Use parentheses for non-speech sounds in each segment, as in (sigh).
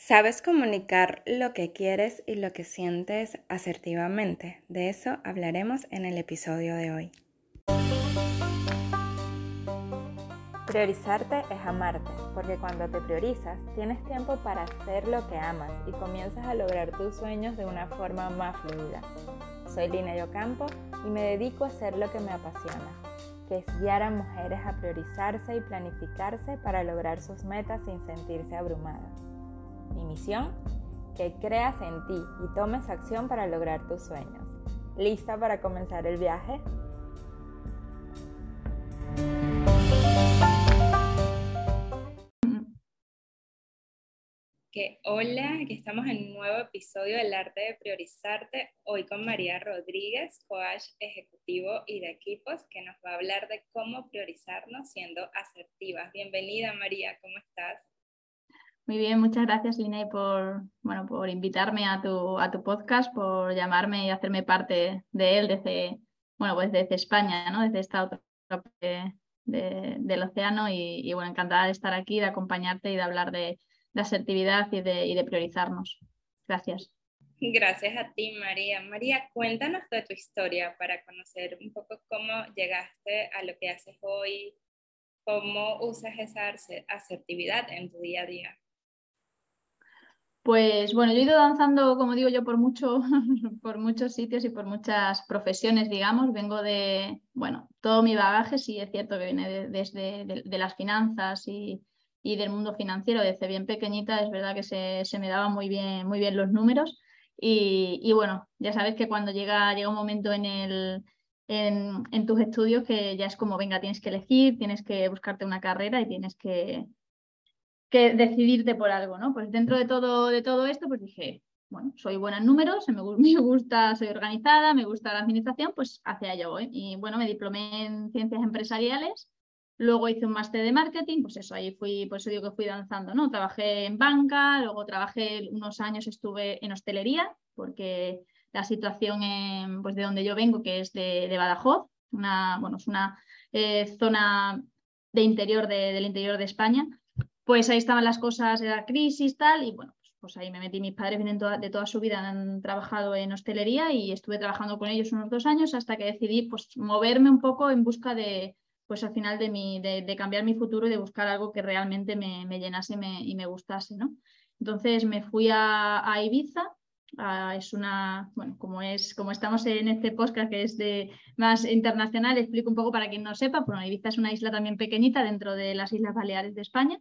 ¿Sabes comunicar lo que quieres y lo que sientes asertivamente? De eso hablaremos en el episodio de hoy. Priorizarte es amarte, porque cuando te priorizas tienes tiempo para hacer lo que amas y comienzas a lograr tus sueños de una forma más fluida. Soy Lina Yocampo y me dedico a hacer lo que me apasiona, que es guiar a mujeres a priorizarse y planificarse para lograr sus metas sin sentirse abrumadas. Mi misión, que creas en ti y tomes acción para lograr tus sueños. ¿Lista para comenzar el viaje? Que hola, aquí estamos en un nuevo episodio del arte de priorizarte, hoy con María Rodríguez, coach ejecutivo y de equipos, que nos va a hablar de cómo priorizarnos siendo asertivas. Bienvenida María, ¿cómo estás? Muy bien, muchas gracias, Lina, por, bueno, por invitarme a tu, a tu podcast, por llamarme y hacerme parte de él desde, bueno, pues desde España, ¿no? desde esta otra parte del océano y, bueno, encantada de estar aquí, de acompañarte y de hablar de, de asertividad y de, y de priorizarnos. Gracias. Gracias a ti, María. María, cuéntanos de tu historia para conocer un poco cómo llegaste a lo que haces hoy, cómo usas esa asertividad en tu día a día. Pues bueno, yo he ido danzando, como digo yo, por, (laughs) por muchos sitios y por muchas profesiones, digamos. Vengo de, bueno, todo mi bagaje sí es cierto que viene desde de, las finanzas y, del mundo financiero. Desde bien pequeñita es verdad que se, me daban muy bien, muy bien los números. Y, bueno, ya sabes que cuando llega, llega un momento en tus estudios que ya es como, venga, tienes que elegir, tienes que buscarte una carrera y tienes que, que decidirte por algo, ¿no? Pues dentro de todo, de todo esto, pues dije, bueno, soy buena en números, me, (laughs) me gusta, soy organizada, me gusta la administración, pues hacia allá voy. Y bueno, me diplomé en ciencias empresariales, luego hice un máster de marketing, pues eso, ahí fui, por eso digo que fui danzando, ¿no? Trabajé en banca, luego trabajé unos años, estuve en hostelería, porque la situación en, pues de donde yo vengo, que es de, de Badajoz, una, bueno, es una eh, zona de interior de, del interior de España, pues ahí estaban las cosas, era crisis, tal, y bueno, pues, pues ahí me metí. Mis padres vienen de toda su vida, han trabajado en hostelería y estuve trabajando con ellos unos dos años hasta que decidí pues moverme un poco en busca de, pues al final de, mi, de, cambiar mi futuro y de buscar algo que realmente me, llenase y me, gustase, ¿no? Entonces me fui a, Ibiza, es una, bueno, como, es, como estamos en este podcast que es de más internacional, explico un poco para quien no sepa, bueno, Ibiza es una isla también pequeñita dentro de las Islas Baleares de España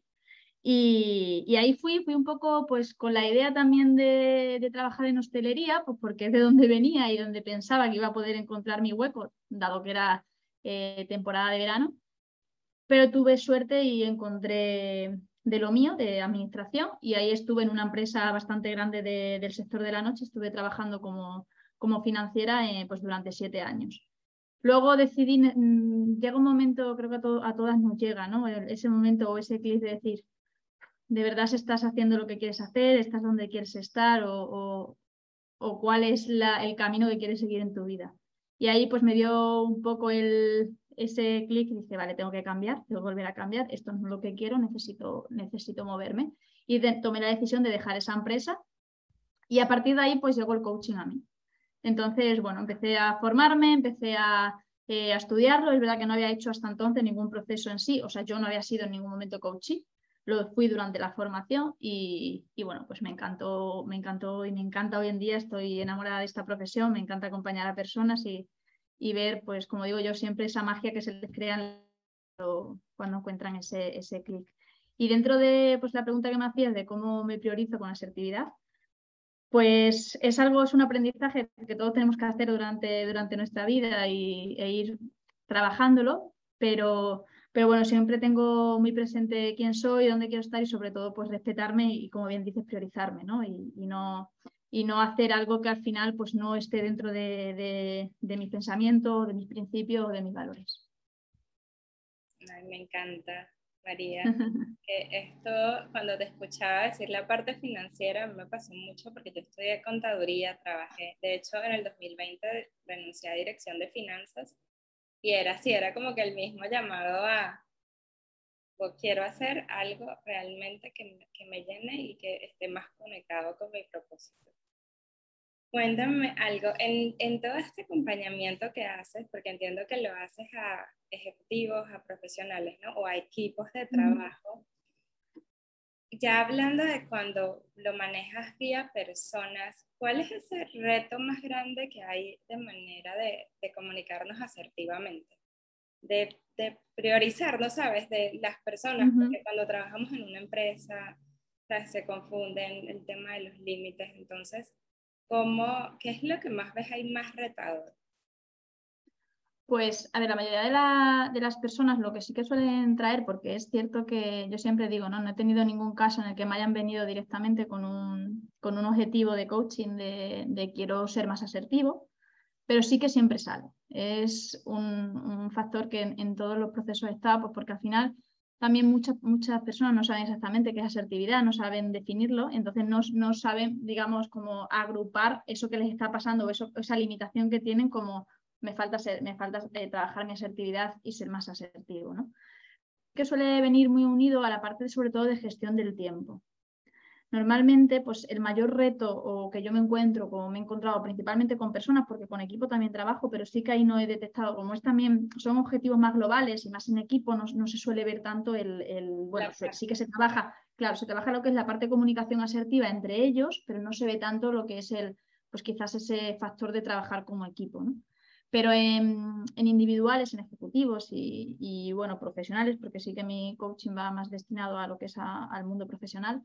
y, ahí fui, fui un poco pues con la idea también de, trabajar en hostelería, pues porque es de donde venía y donde pensaba que iba a poder encontrar mi hueco, dado que era eh, temporada de verano. Pero tuve suerte y encontré de lo mío, de administración, y ahí estuve en una empresa bastante grande del sector de la noche, estuve trabajando como, como financiera eh, pues durante siete años. Luego decidí, mm, llega un momento, creo que a, a todas nos llega, ¿no? Ese momento o ese clic de decir, de verdad estás haciendo lo que quieres hacer, estás donde quieres estar o, o, cuál es la, el camino que quieres seguir en tu vida. Y ahí pues me dio un poco el, ese clic y dije, vale, tengo que cambiar, tengo que volver a cambiar, esto no es lo que quiero, necesito, necesito moverme. Y tomé la decisión de dejar esa empresa y a partir de ahí pues llegó el coaching a mí. Entonces, bueno, empecé a formarme, empecé a, eh, a estudiarlo. Es verdad que no había hecho hasta entonces ningún proceso en sí, o sea, yo no había sido en ningún momento coaching, lo fui durante la formación y, bueno, pues me encantó, me encantó y me encanta hoy en día, estoy enamorada de esta profesión, me encanta acompañar a personas y, y ver, pues como digo yo, siempre esa magia que se les crea cuando encuentran ese, ese clic. Y dentro de pues, la pregunta que me hacías de cómo me priorizo con asertividad, pues es algo, es un aprendizaje que todos tenemos que hacer durante, durante nuestra vida y, e ir trabajándolo, pero pero bueno, siempre tengo muy presente quién soy, dónde quiero estar y sobre todo pues respetarme y como bien dices, priorizarme, ¿no? Y, no, y no hacer algo que al final pues no esté dentro de, de, mi pensamiento, de mis principios o de mis valores. me encanta, María. (laughs) que esto, cuando te escuchaba decir la parte financiera, me pasó mucho porque yo estudié contaduría, trabajé, de hecho en el 2020 renuncié a dirección de finanzas y era así, era como que el mismo llamado a, quiero hacer algo realmente que, que me llene y que esté más conectado con mi propósito. Cuéntame algo, en, en, todo este acompañamiento que haces, porque entiendo que lo haces a ejecutivos, a profesionales, ¿no? O a equipos de trabajo. Ya hablando de cuando lo manejas vía personas, ¿cuál es ese reto más grande que hay de manera de, de comunicarnos asertivamente? De, de, priorizar, ¿no sabes? De las personas, porque cuando trabajamos en una empresa, se confunden el tema de los límites, entonces ¿Cómo, ¿Qué es lo que más ves ahí más retador? Pues, a ver, la mayoría de, las personas lo que sí que suelen traer, porque es cierto que yo siempre digo, ¿no? no he tenido ningún caso en el que me hayan venido directamente con un, con un objetivo de coaching de, quiero ser más asertivo, pero sí que siempre sale. Es un, factor que en, todos los procesos está, pues porque al final también muchas, muchas personas no saben exactamente qué es asertividad, no saben definirlo, entonces no, no saben, digamos, cómo agrupar eso que les está pasando o esa limitación que tienen como me falta, ser, me falta eh, trabajar mi asertividad y ser más asertivo. ¿no? Que suele venir muy unido a la parte sobre todo de gestión del tiempo. Normalmente, pues el mayor reto o que yo me encuentro, como me he encontrado principalmente con personas, porque con equipo también trabajo, pero sí que ahí no he detectado, como es también, son objetivos más globales y más en equipo, no, no se suele ver tanto el, el bueno, sí que se trabaja, claro, se trabaja lo que es la parte de comunicación asertiva entre ellos, pero no se ve tanto lo que es el, pues quizás ese factor de trabajar como equipo, ¿no? Pero en, individuales, en ejecutivos y, bueno, profesionales, porque sí que mi coaching va más destinado a lo que es al mundo profesional,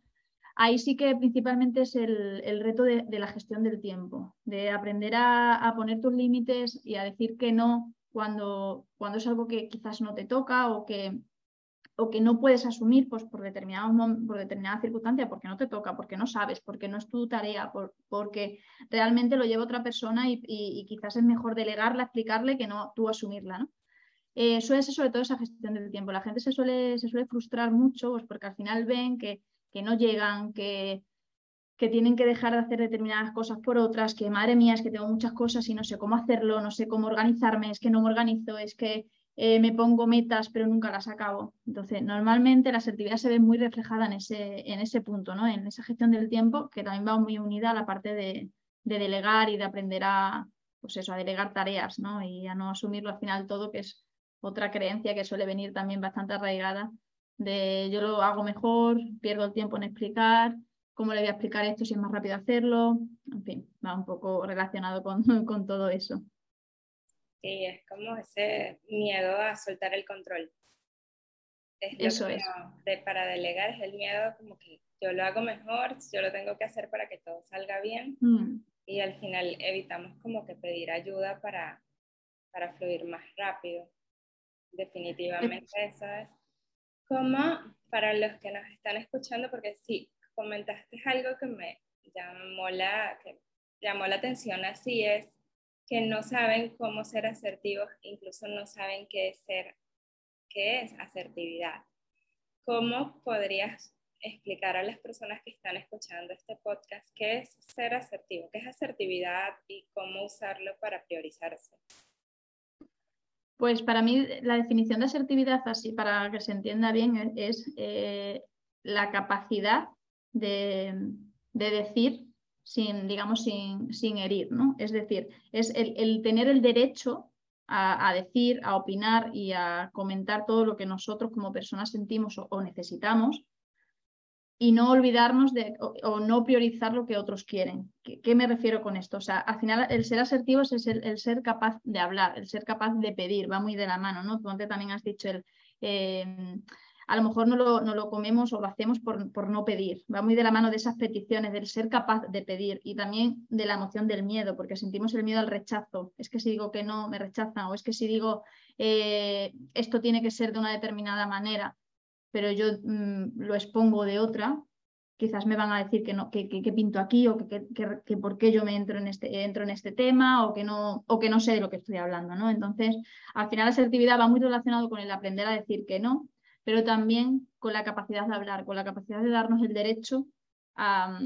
Ahí sí que principalmente es el, reto de, la gestión del tiempo, de aprender a, poner tus límites y a decir que no cuando, cuando es algo que quizás no te toca o que, o que no puedes asumir pues, por, determinados, por determinada circunstancia, porque no te toca, porque no sabes, porque no es tu tarea, porque realmente lo lleva otra persona y, quizás es mejor delegarla, explicarle que no tú asumirla. ¿no? Eh, suele ser sobre todo esa gestión del tiempo. La gente se suele, se suele frustrar mucho pues, porque al final ven que que no llegan, que, que tienen que dejar de hacer determinadas cosas por otras, que madre mía, es que tengo muchas cosas y no sé cómo hacerlo, no sé cómo organizarme, es que no me organizo, es que eh, me pongo metas pero nunca las acabo. Entonces, normalmente la asertividad se ve muy reflejada en ese, en ese punto, ¿no? en esa gestión del tiempo, que también va muy unida a la parte de, de delegar y de aprender a, pues eso, a delegar tareas ¿no? y a no asumirlo al final todo, que es otra creencia que suele venir también bastante arraigada de yo lo hago mejor, pierdo el tiempo en explicar, cómo le voy a explicar esto si es más rápido hacerlo, en fin, va un poco relacionado con, (laughs) con todo eso. Sí, es como ese miedo a soltar el control. eso es. De, para delegar es el miedo como que yo lo hago mejor, yo lo tengo que hacer para que todo salga bien mm. y al final evitamos como que pedir ayuda para, para fluir más rápido. Definitivamente eso es como para los que nos están escuchando, porque sí, comentaste algo que me llamó la, que llamó la atención, así es que no saben cómo ser asertivos, incluso no saben qué es ser, qué es asertividad. ¿Cómo podrías explicar a las personas que están escuchando este podcast qué es ser asertivo, qué es asertividad y cómo usarlo para priorizarse? Pues para mí la definición de asertividad, así para que se entienda bien, es eh, la capacidad de, decir sin, digamos, sin, sin, herir, ¿no? Es decir, es el, tener el derecho a, decir, a opinar y a comentar todo lo que nosotros como personas sentimos o necesitamos y no olvidarnos de o, no priorizar lo que otros quieren. ¿Qué, me refiero con esto? O sea, al final el ser asertivo es el, ser capaz de hablar, el ser capaz de pedir, va muy de la mano, ¿no? Tú antes también has dicho el... Em, a lo mejor no lo, no lo, comemos o lo hacemos por, por, no pedir. Va muy de la mano de esas peticiones, del ser capaz de pedir y también de la emoción del miedo, porque sentimos el miedo al rechazo. Es que si digo que no, me rechazan, o es que si digo eh, esto tiene que ser de una determinada manera, pero yo mm, lo expongo de otra, quizás me van a decir que no, que, pinto aquí o que, que, por qué yo me entro en este, entro en este tema o que, no, o que no sé de lo que estoy hablando. ¿no? Entonces, al final la asertividad va muy relacionado con el aprender a decir que no, pero también con la capacidad de hablar, con la capacidad de darnos el derecho a,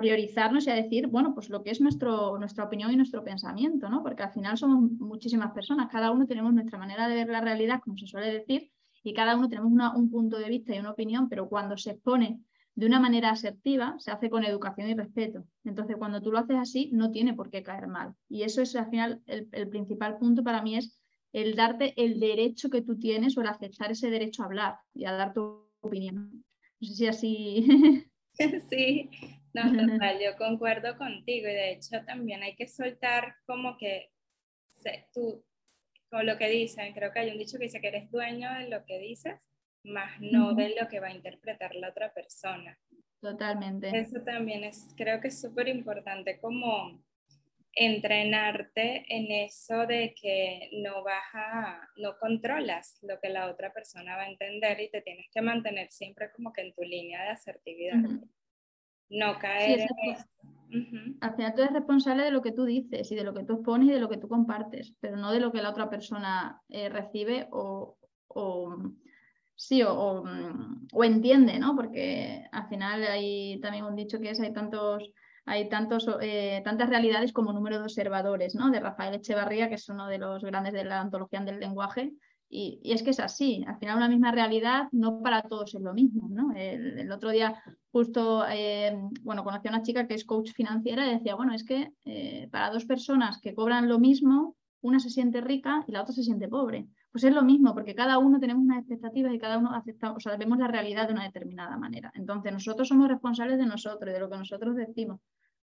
priorizarnos y a decir, bueno, pues lo que es nuestro, nuestra opinión y nuestro pensamiento, ¿no? Porque al final somos muchísimas personas, cada uno tenemos nuestra manera de ver la realidad, como se suele decir, y cada uno tenemos un punto de vista y una opinión, pero cuando se expone de una manera asertiva, se hace con educación y respeto. Entonces, cuando tú lo haces así, no tiene por qué caer mal. Y eso es al final el, el principal punto para mí es el darte el derecho que tú tienes o el aceptar ese derecho a hablar y a dar tu opinión. No sé si así. (laughs) Sí, no, (laughs) total, yo concuerdo contigo y de hecho también hay que soltar como que tú, con lo que dicen, creo que hay un dicho que dice que eres dueño de lo que dices, más no de lo que va a interpretar la otra persona. Totalmente. Eso también es, creo que es súper importante como entrenarte en eso de que no vas a, no controlas lo que la otra persona va a entender y te tienes que mantener siempre como que en tu línea de asertividad. No caer en eso. Al final tú eres responsable de lo que tú dices y de lo que tú expones y de lo que tú compartes, pero no de lo que la otra persona eh, recibe o, o sí, o, o, entiende, ¿no? Porque al final hay también un dicho que es hay tantos hay eh, tantas realidades como número de observadores, ¿no? De Rafael Echevarría, que es uno de los grandes de la antología del lenguaje. Y, es que es así, al final una misma realidad no para todos es lo mismo. El, otro día justo, eh, bueno, conocí a una chica que es coach financiera y decía, bueno, es que eh, para dos personas que cobran lo mismo, una se siente rica y la otra se siente pobre. Pues es lo mismo, porque cada uno tenemos unas expectativas y cada uno acepta, o sea, vemos la realidad de una determinada manera. Entonces, nosotros somos responsables de nosotros de lo que nosotros decimos.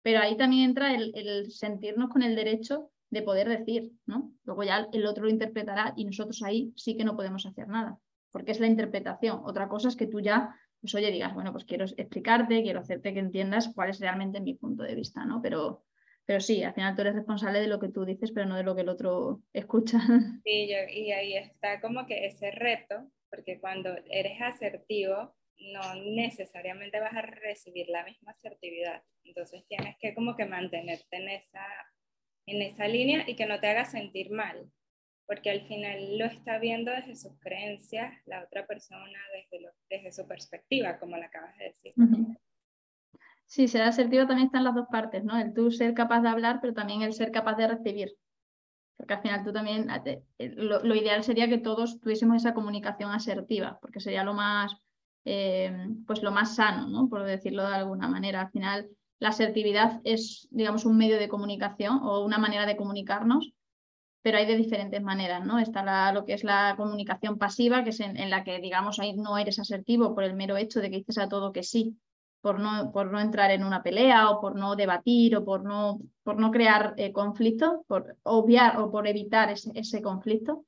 Pero ahí también entra el, sentirnos con el derecho de poder decir, ¿no? Luego ya el otro lo interpretará y nosotros ahí sí que no podemos hacer nada, porque es la interpretación. Otra cosa es que tú ya, pues oye, digas, bueno, pues quiero explicarte, quiero hacerte que entiendas cuál es realmente mi punto de vista, ¿no? Pero, pero sí, al final tú eres responsable de lo que tú dices, pero no de lo que el otro escucha. (laughs) Sí, y ahí está como que ese reto, porque cuando eres asertivo, no necesariamente vas a recibir la misma asertividad. Entonces tienes que como que mantenerte en esa, en esa línea y que no te haga sentir mal, porque al final lo está viendo desde sus creencias la otra persona, desde, desde su perspectiva, como la acabas de decir. Sí, ser asertivo también está en las dos partes, ¿no? El tú ser capaz de hablar, pero también el ser capaz de recibir. Porque al final tú también, lo, ideal sería que todos tuviésemos esa comunicación asertiva, porque sería lo más eh, pues lo más sano, ¿no? por decirlo de alguna manera. Al final, la asertividad es, digamos, un medio de comunicación o una manera de comunicarnos, pero hay de diferentes maneras, ¿no? Está lo que es la comunicación pasiva, que es en, la que, digamos, ahí no eres asertivo por el mero hecho de que dices a todo que sí, por no, por no entrar en una pelea o por no debatir o por no, por no crear eh, conflicto, por obviar o por evitar ese, conflicto.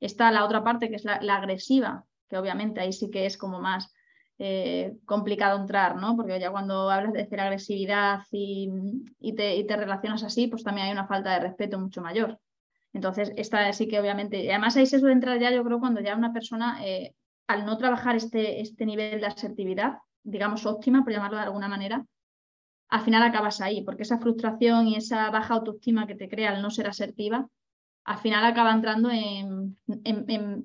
Está la otra parte que es la agresiva, que obviamente ahí sí que es como más eh, complicado entrar, ¿no? Porque ya cuando hablas de hacer agresividad y, te, relacionas así, pues también hay una falta de respeto mucho mayor. Entonces, esta sí que obviamente, y además ahí se suele entrar ya, yo creo, cuando ya una persona, eh, al no trabajar este, este nivel de asertividad, digamos óptima, por llamarlo de alguna manera, al final acabas ahí, porque esa frustración y esa baja autoestima que te crea al no ser asertiva, al final acaba entrando en,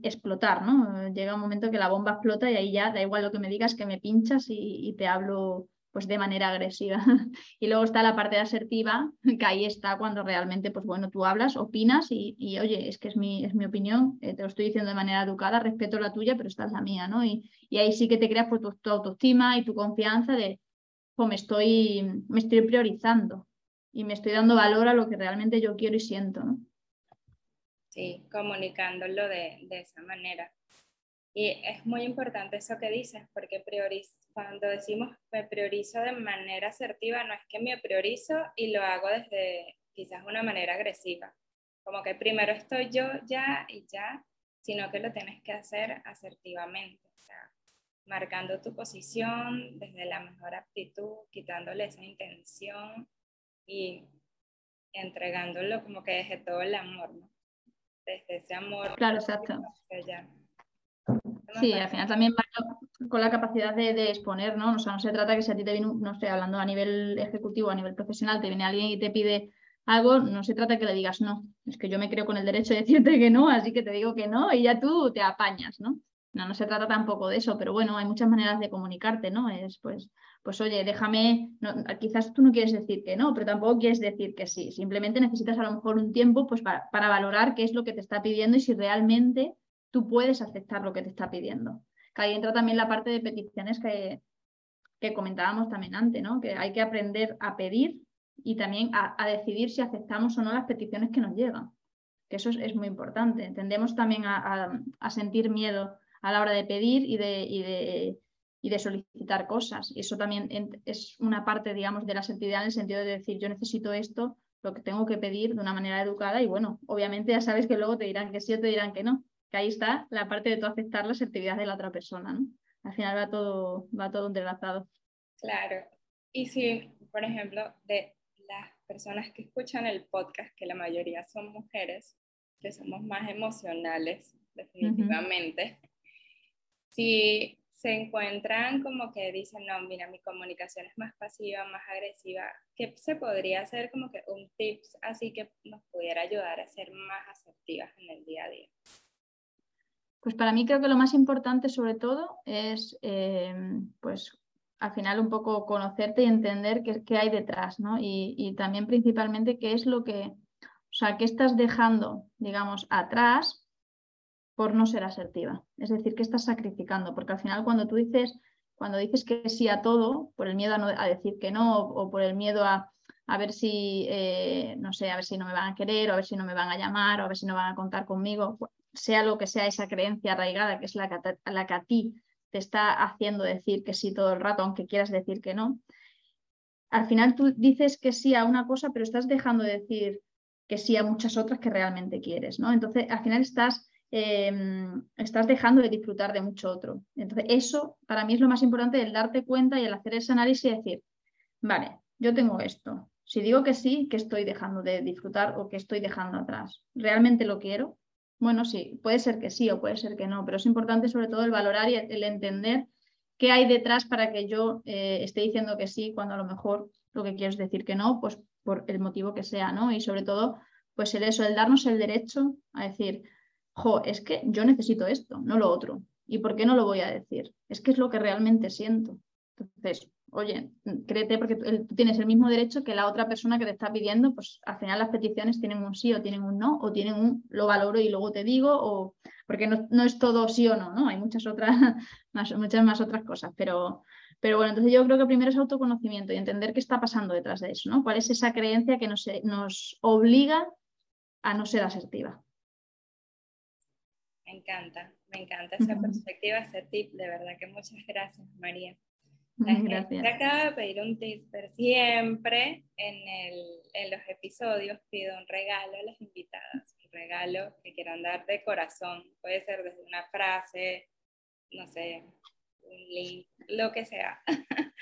explotar, ¿no? Llega un momento que la bomba explota y ahí ya da igual lo que me digas, que me pinchas y, te hablo pues de manera agresiva. (laughs) y luego está la parte asertiva, (laughs) que ahí está cuando realmente, pues bueno, tú hablas, opinas y, oye, es que es mi, es mi opinión, eh, te lo estoy diciendo de manera educada, respeto la tuya, pero esta es la mía, ¿no? Y, ahí sí que te creas por tu, autoestima y tu confianza de, pues me estoy, me estoy priorizando y me estoy dando valor a lo que realmente yo quiero y siento, ¿no? ¿sí? comunicándolo de, de, esa manera. Y es muy importante eso que dices, porque cuando decimos me priorizo de manera asertiva, no es que me priorizo y lo hago desde quizás una manera agresiva, como que primero estoy yo ya y ya, sino que lo tienes que hacer asertivamente, o sea, marcando tu posición desde la mejor actitud, quitándole esa intención y entregándolo como que desde todo el amor, ¿no? desde ese amor. Claro, exacto. Sí, al final también con la capacidad de, exponer, ¿no? O sea, no se trata que si a ti te viene, no estoy hablando a nivel ejecutivo, a nivel profesional, te viene alguien y te pide algo, no se trata que le digas no. Es que yo me creo con el derecho de decirte que no, así que te digo que no y ya tú te apañas, ¿no? No, no se trata tampoco de eso, pero bueno, hay muchas maneras de comunicarte, ¿no? Es pues, pues oye, déjame, quizás tú no quieres decir que no, pero tampoco quieres decir que sí. Simplemente necesitas a lo mejor un tiempo pues para, para, valorar qué es lo que te está pidiendo y si realmente tú puedes aceptar lo que te está pidiendo. Que ahí entra también la parte de peticiones que, que comentábamos también antes, ¿no? que hay que aprender a pedir y también a, decidir si aceptamos o no las peticiones que nos llegan. Que eso es, muy importante. Tendemos también a, sentir miedo a la hora de pedir y de, y de, y de solicitar cosas. Y eso también es una parte, digamos, de la asertividad en el sentido de decir, yo necesito esto, lo que tengo que pedir de una manera educada y bueno, obviamente ya sabes que luego te dirán que sí o te dirán que no, que ahí está la parte de tú aceptar la asertividad de la otra persona, ¿no? Al final va todo, va todo entrelazado. Claro. Y si, por ejemplo, de las personas que escuchan el podcast, que la mayoría son mujeres, que somos más emocionales, definitivamente, si se encuentran como que dicen, no, mira, mi comunicación es más pasiva, más agresiva, ¿qué se podría hacer como que un tips así que nos pudiera ayudar a ser más asertivas en el día a día? Pues para mí creo que lo más importante sobre todo es eh, pues al final un poco conocerte y entender qué, hay detrás, ¿no? Y, también principalmente qué es lo que, o sea, qué estás dejando, digamos, atrás por no ser asertiva. Es decir, que estás sacrificando, porque al final cuando tú dices, cuando dices que sí a todo, por el miedo a, decir que no, o, por el miedo a, a ver si, eh, no sé, a ver si no me van a querer, o a ver si no me van a llamar, o a ver si no van a contar conmigo, sea lo que sea esa creencia arraigada, que es la que, a ti te está haciendo decir que sí todo el rato, aunque quieras decir que no. Al final tú dices que sí a una cosa, pero estás dejando de decir que sí a muchas otras que realmente quieres, ¿no? Entonces, al final estás Em, estás dejando de disfrutar de mucho otro. Entonces, eso para mí es lo más importante, el darte cuenta y el hacer ese análisis y decir, vale, yo tengo esto. Si digo que sí, que estoy dejando de disfrutar o que estoy dejando atrás? ¿Realmente lo quiero? Bueno, sí, puede ser que sí o puede ser que no, pero es importante sobre todo el valorar y el entender qué hay detrás para que yo eh, esté diciendo que sí cuando a lo mejor lo que quiero es decir que no, pues por el motivo que sea, ¿no? Y sobre todo, pues el eso, el darnos el derecho a decir, jo, es que yo necesito esto, no lo otro. ¿Y por qué no lo voy a decir? Es que es lo que realmente siento. Entonces, oye, créete porque tú tienes el mismo derecho que la otra persona que te está pidiendo, pues al final las peticiones tienen un sí o tienen un no, o tienen un lo valoro y luego te digo, o porque no, es todo sí o no, ¿no? Hay muchas otras, (laughs) más, muchas más otras cosas, pero, pero bueno, entonces yo creo que primero es autoconocimiento y entender qué está pasando detrás de eso, ¿no? ¿Cuál es esa creencia que nos, nos obliga a no ser asertiva? Me encanta, me encanta esa perspectiva, ese tip. De verdad que muchas gracias, María. La gracias. acaba de pedir un tip, pero siempre en, el, en los episodios pido un regalo a las invitadas, un regalo que quieran dar de corazón. Puede ser desde una frase, no sé, un link, lo que sea. (laughs)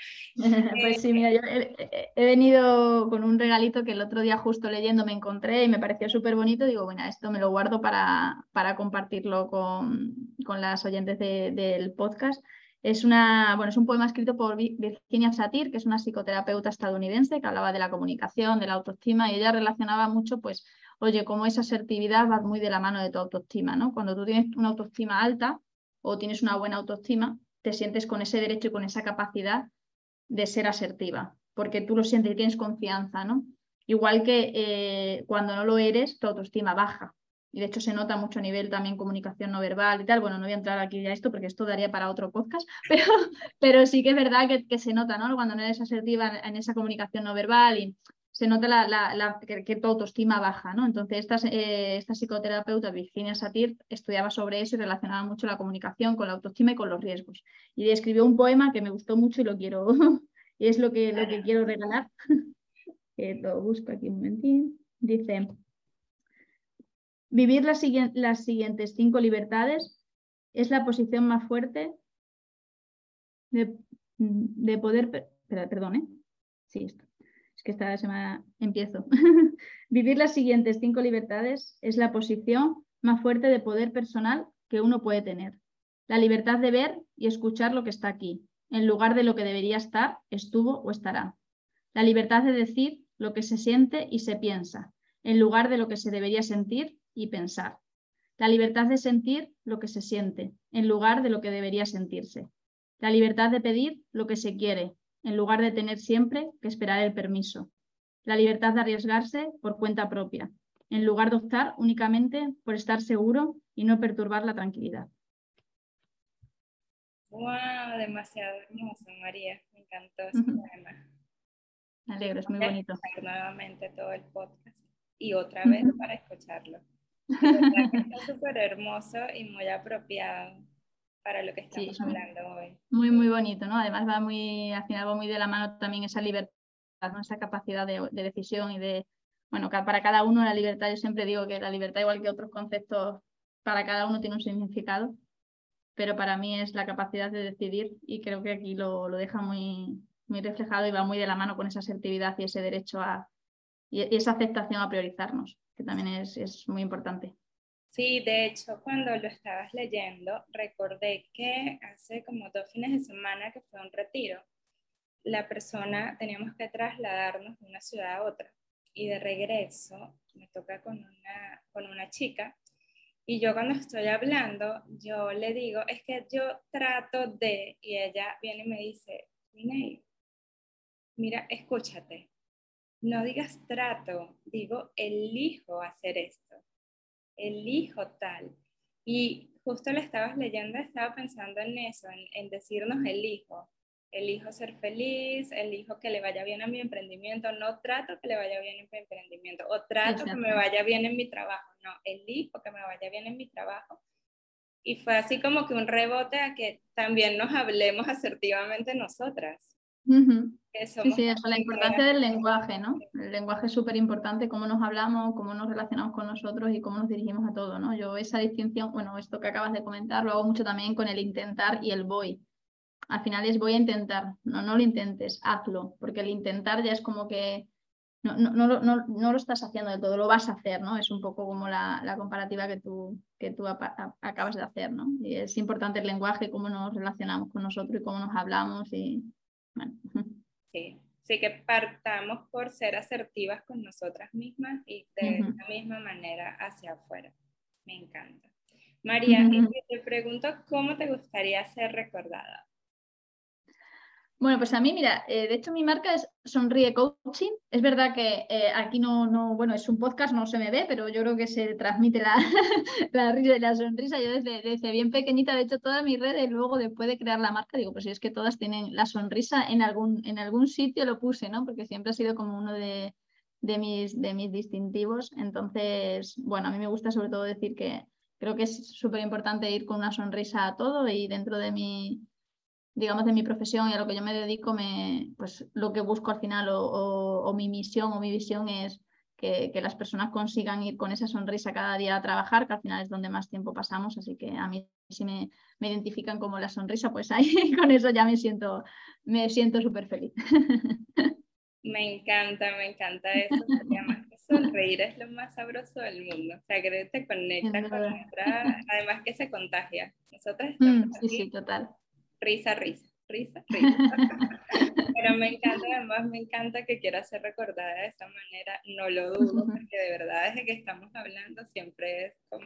pues sí, mira, yo he, venido con un regalito que el otro día justo leyendo me encontré y me pareció súper bonito. Digo, bueno, esto me lo guardo para, para compartirlo con, con, las oyentes del podcast. Es, una, bueno, es un poema escrito por Virginia Satir, que es una psicoterapeuta estadounidense que hablaba de la comunicación, de la autoestima y ella relacionaba mucho, pues, oye, cómo esa asertividad va muy de la mano de tu autoestima, ¿no? Cuando tú tienes una autoestima alta o tienes una buena autoestima, te sientes con ese derecho y con esa capacidad de ser asertiva, porque tú lo sientes y tienes confianza, ¿no? Igual que eh, cuando no lo eres, tu autoestima baja. Y de hecho se nota mucho a nivel también comunicación no verbal y tal. Bueno, no voy a entrar aquí a esto porque esto daría para otro podcast, (laughs) pero, pero sí que es verdad que, que se nota, ¿no? Cuando no eres asertiva en esa comunicación no verbal y se nota la, que, tu autoestima baja, ¿no? Entonces, esta, eh, esta psicoterapeuta, Virginia Satir, estudiaba sobre eso y relacionaba mucho la comunicación con la autoestima y con los riesgos. Y escribió un poema que me gustó mucho y lo quiero, (laughs) y es lo que, lo que quiero regalar. (laughs) lo busco aquí un momentín. Dice, vivir las, siguientes cinco libertades es la posición más fuerte de, de poder... Perdón, ¿eh? Sí, esto que esta semana empiezo. (laughs) Vivir las siguientes cinco libertades es la posición más fuerte de poder personal que uno puede tener. La libertad de ver y escuchar lo que está aquí, en lugar de lo que debería estar, estuvo o estará. La libertad de decir lo que se siente y se piensa, en lugar de lo que se debería sentir y pensar. La libertad de sentir lo que se siente, en lugar de lo que debería sentirse. La libertad de pedir lo que se quiere, en lugar de tener siempre que esperar el permiso. La libertad de arriesgarse por cuenta propia, en lugar de optar únicamente por estar seguro y no perturbar la tranquilidad. ¡Wow! Demasiado hermoso, María. Me encantó ese tema. Me alegro, es muy bonito. Nuevamente todo el podcast y otra vez para escucharlo. (laughs) Está súper hermoso y muy apropiado para lo que estamos hablando hoy. Muy, muy bonito, ¿no? Además va muy, al final va muy de la mano también esa libertad, ¿no? esa capacidad de, decisión y de, bueno, para cada uno la libertad, yo siempre digo que la libertad, igual que otros conceptos, para cada uno tiene un significado, pero para mí es la capacidad de decidir y creo que aquí lo, lo deja muy, muy reflejado y va muy de la mano con esa asertividad y ese derecho a, y esa aceptación a priorizarnos, que también es, es muy importante. Sí, de hecho, cuando lo estabas leyendo, recordé que hace como dos fines de semana que fue un retiro, la persona teníamos que trasladarnos de una ciudad a otra. Y de regreso me toca con una, con una chica. Y yo cuando estoy hablando, yo le digo, es que yo trato de, y ella viene y me dice, mira, escúchate, no digas trato, digo, elijo hacer esto elijo tal. Y justo le estabas leyendo, estaba pensando en eso, en, decirnos elijo. Elijo ser feliz, elijo que le vaya bien a mi emprendimiento, no trato que le vaya bien en mi emprendimiento, o trato que me vaya bien en mi trabajo, no, elijo que me vaya bien en mi trabajo. Y fue así como que un rebote a que también nos hablemos asertivamente nosotras. Sí, sí, eso, la importancia del lenguaje, ¿no? El lenguaje es súper importante, cómo nos hablamos, cómo nos relacionamos con nosotros y cómo nos dirigimos a todo, ¿no? Yo esa distinción, bueno, esto que acabas de comentar, lo hago mucho también con el intentar y el voy. Al final es voy a intentar, no, no lo intentes, hazlo, porque el intentar ya es como que no, no, no, no, no lo estás haciendo del todo, lo vas a hacer, ¿no? Es un poco como la, la comparativa que tú, que tú acabas de hacer, ¿no? Y es importante el lenguaje, cómo nos relacionamos con nosotros y cómo nos hablamos y, bueno. (laughs) Sí, sí que partamos por ser asertivas con nosotras mismas y de la misma manera hacia afuera. Me encanta. María, te pregunto, ¿cómo te gustaría ser recordada? Bueno, pues a mí, mira, eh, de hecho mi marca es Sonríe Coaching. Es verdad que eh, aquí no, no, bueno, es un podcast, no se me ve, pero yo creo que se transmite la, (laughs) la risa y la sonrisa. Yo desde, bien pequeñita, de hecho, todas mis redes, luego después de crear la marca, digo, pues si es que todas tienen la sonrisa en algún, en algún sitio lo puse, ¿no? Porque siempre ha sido como uno de, de, mis, de mis distintivos. Entonces, bueno, a mí me gusta sobre todo decir que creo que es súper importante ir con una sonrisa a todo y dentro de mi digamos, de mi profesión y a lo que yo me dedico, me, pues lo que busco al final o, mi misión o mi visión es que, que, las personas consigan ir con esa sonrisa cada día a trabajar, que al final es donde más tiempo pasamos, así que a mí si me, me identifican como la sonrisa, pues ahí (laughs) con eso ya me siento me siento súper feliz. (laughs) Me encanta, me encanta eso, además que sonreír es lo más sabroso del mundo, o sea, que te conecta con otra, además que se contagia. Nosotros estamos mm, sí, sí, total risa, risa, risa, (laughs) risa. Pero me encanta, además me encanta que quiera ser recordada de esa manera, no lo dudo, porque de verdad desde que estamos hablando siempre es con,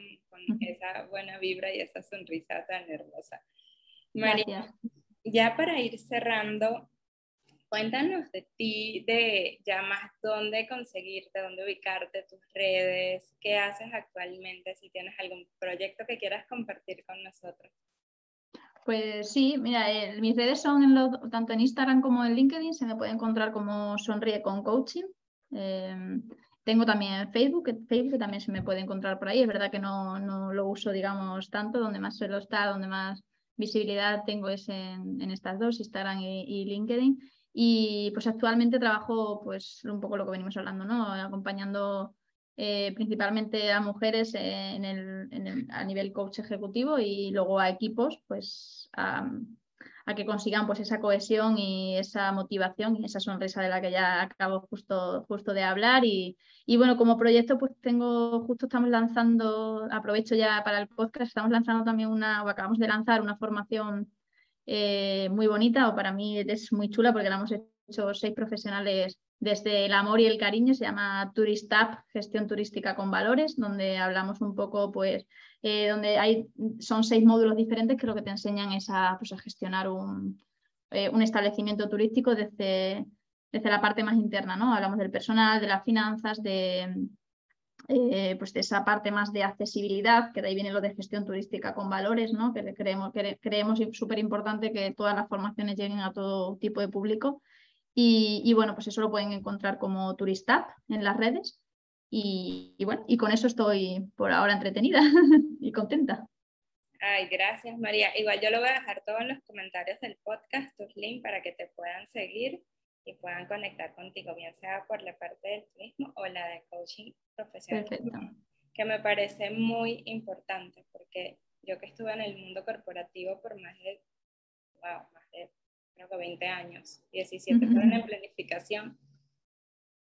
esa buena vibra y esa sonrisa tan hermosa. María, ya para ir cerrando, cuéntanos de ti, de ya más dónde conseguirte, dónde ubicarte, tus redes, qué haces actualmente, si tienes algún proyecto que quieras compartir con nosotros. Pues sí, mira, mis redes son en tanto en Instagram como en LinkedIn, se me puede encontrar como Sonríe con Coaching. Em, tengo también Facebook, Facebook también se me puede encontrar por ahí. Es verdad que no, no lo uso, digamos, tanto, donde más suelo estar, donde más visibilidad tengo es en, estas dos, Instagram y, y, LinkedIn. Y pues actualmente trabajo, pues un poco lo que venimos hablando, ¿no? Acompañando eh, principalmente a mujeres en el, a nivel coach ejecutivo y luego a equipos, pues a, que consigan pues esa cohesión y esa motivación y esa sonrisa de la que ya acabo justo, justo de hablar. Y, bueno, como proyecto, pues tengo, justo estamos lanzando, aprovecho ya para el podcast, estamos lanzando también una, o acabamos de lanzar una formación eh, muy bonita, o para mí es muy chula porque la hemos hecho seis profesionales desde el amor y el cariño, se llama Tourist App, gestión turística con valores, donde hablamos un poco, pues, eh, donde hay, son seis módulos diferentes que lo que te enseñan es a, pues, a gestionar un, eh, un, establecimiento turístico desde, desde la parte más interna, ¿no? Hablamos del personal, de las finanzas, de, eh, pues de esa parte más de accesibilidad, que de ahí viene lo de gestión turística con valores, ¿no? que creemos, que creemos súper importante que todas las formaciones lleguen a todo tipo de público. Y, bueno, pues eso lo pueden encontrar como Turistab en las redes. Y, y bueno, y con eso estoy por ahora entretenida (laughs) y contenta. Ay, gracias María. Igual yo lo voy a dejar todo en los comentarios del podcast, tus links, para que te puedan seguir y puedan conectar contigo, bien sea por la parte del turismo o la de coaching profesional. Que me parece muy importante porque yo que estuve en el mundo corporativo por más de, wow, más de creo que 20 años, 17 fueron en planificación,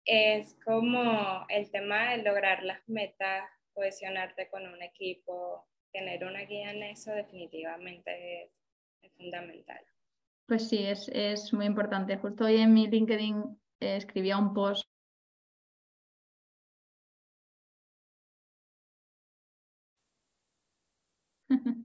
es como el tema de lograr las metas, cohesionarte con un equipo, tener una guía en eso definitivamente es fundamental. Pues sí, es, muy importante. Justo hoy en mi LinkedIn eh, escribía un post (laughs)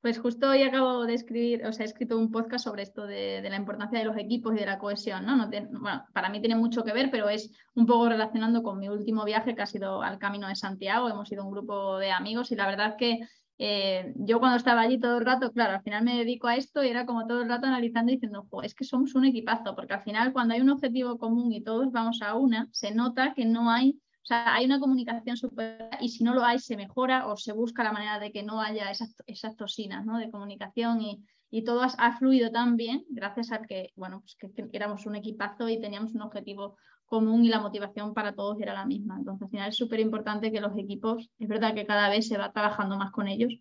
Pues justo hoy acabo de escribir, o sea, he escrito un podcast sobre esto de, la importancia de los equipos y de la cohesión, ¿no? bueno, para mí tiene mucho que ver, pero es un poco relacionando con mi último viaje que ha sido al Camino de Santiago. Hemos sido un grupo de amigos y la verdad que eh, yo cuando estaba allí todo el rato, claro, al final me dedico a esto y era como todo el rato analizando y diciendo, es que somos un equipazo, porque al final cuando hay un objetivo común y todos vamos a una, se nota que no hay, o sea, hay una comunicación súper y si no lo hay se mejora o se busca la manera de que no haya esas, esas toxinas ¿no? de comunicación y, y todo ha, fluido tan bien gracias a que, bueno, pues que, que éramos un equipazo y teníamos un objetivo común y la motivación para todos era la misma. Entonces, al final es súper importante que los equipos, es verdad que cada vez se va trabajando más con ellos,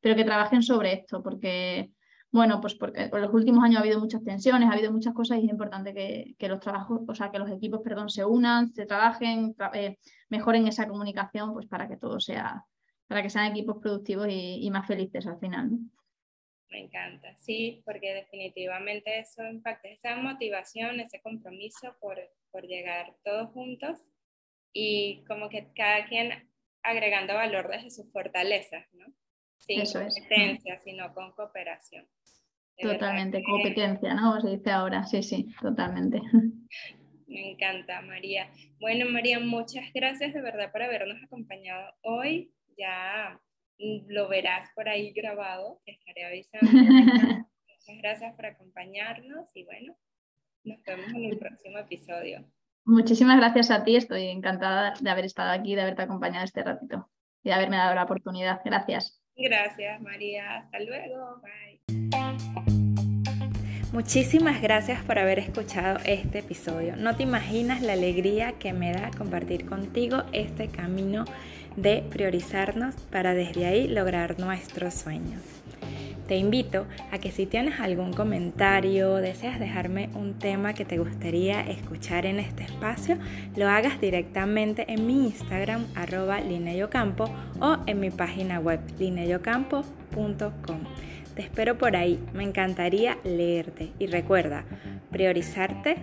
pero que trabajen sobre esto, porque, bueno, pues porque en los últimos años ha habido muchas tensiones, ha habido muchas cosas y es importante que, los trabajos, o sea, que los equipos, perdón, se unan, se trabajen, eh, mejoren esa comunicación, pues para que todo sea, para que sean equipos productivos y, más felices al final. Me encanta, sí, porque definitivamente eso impacta esa motivación, ese compromiso por, por llegar todos juntos y como que cada quien agregando valor desde sus fortalezas, ¿no? Sin competencia, sino con cooperación. Totalmente, competencia, ¿no? Se dice ahora, sí, sí, totalmente. (laughs) Me encanta, María. Bueno, María, muchas gracias de verdad por habernos acompañado hoy. Ya lo verás por ahí grabado, te estaré avisando. (laughs) Muchas gracias por acompañarnos y bueno, nos vemos en el próximo episodio. Muchísimas gracias a ti, estoy encantada de haber estado aquí, de haberte acompañado este ratito y de haberme dado la oportunidad. Gracias. Gracias, María. Hasta luego. Bye. Muchísimas gracias por haber escuchado este episodio. No te imaginas la alegría que me da compartir contigo este camino de priorizarnos para desde ahí lograr nuestros sueños. Te invito a que si tienes algún comentario, deseas dejarme un tema que te gustaría escuchar en este espacio, lo hagas directamente en mi Instagram arroba lineyocampo o en mi página web lineyocampo.com. Te espero por ahí, me encantaría leerte y recuerda, priorizarte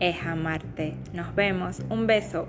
es amarte. Nos vemos, un beso.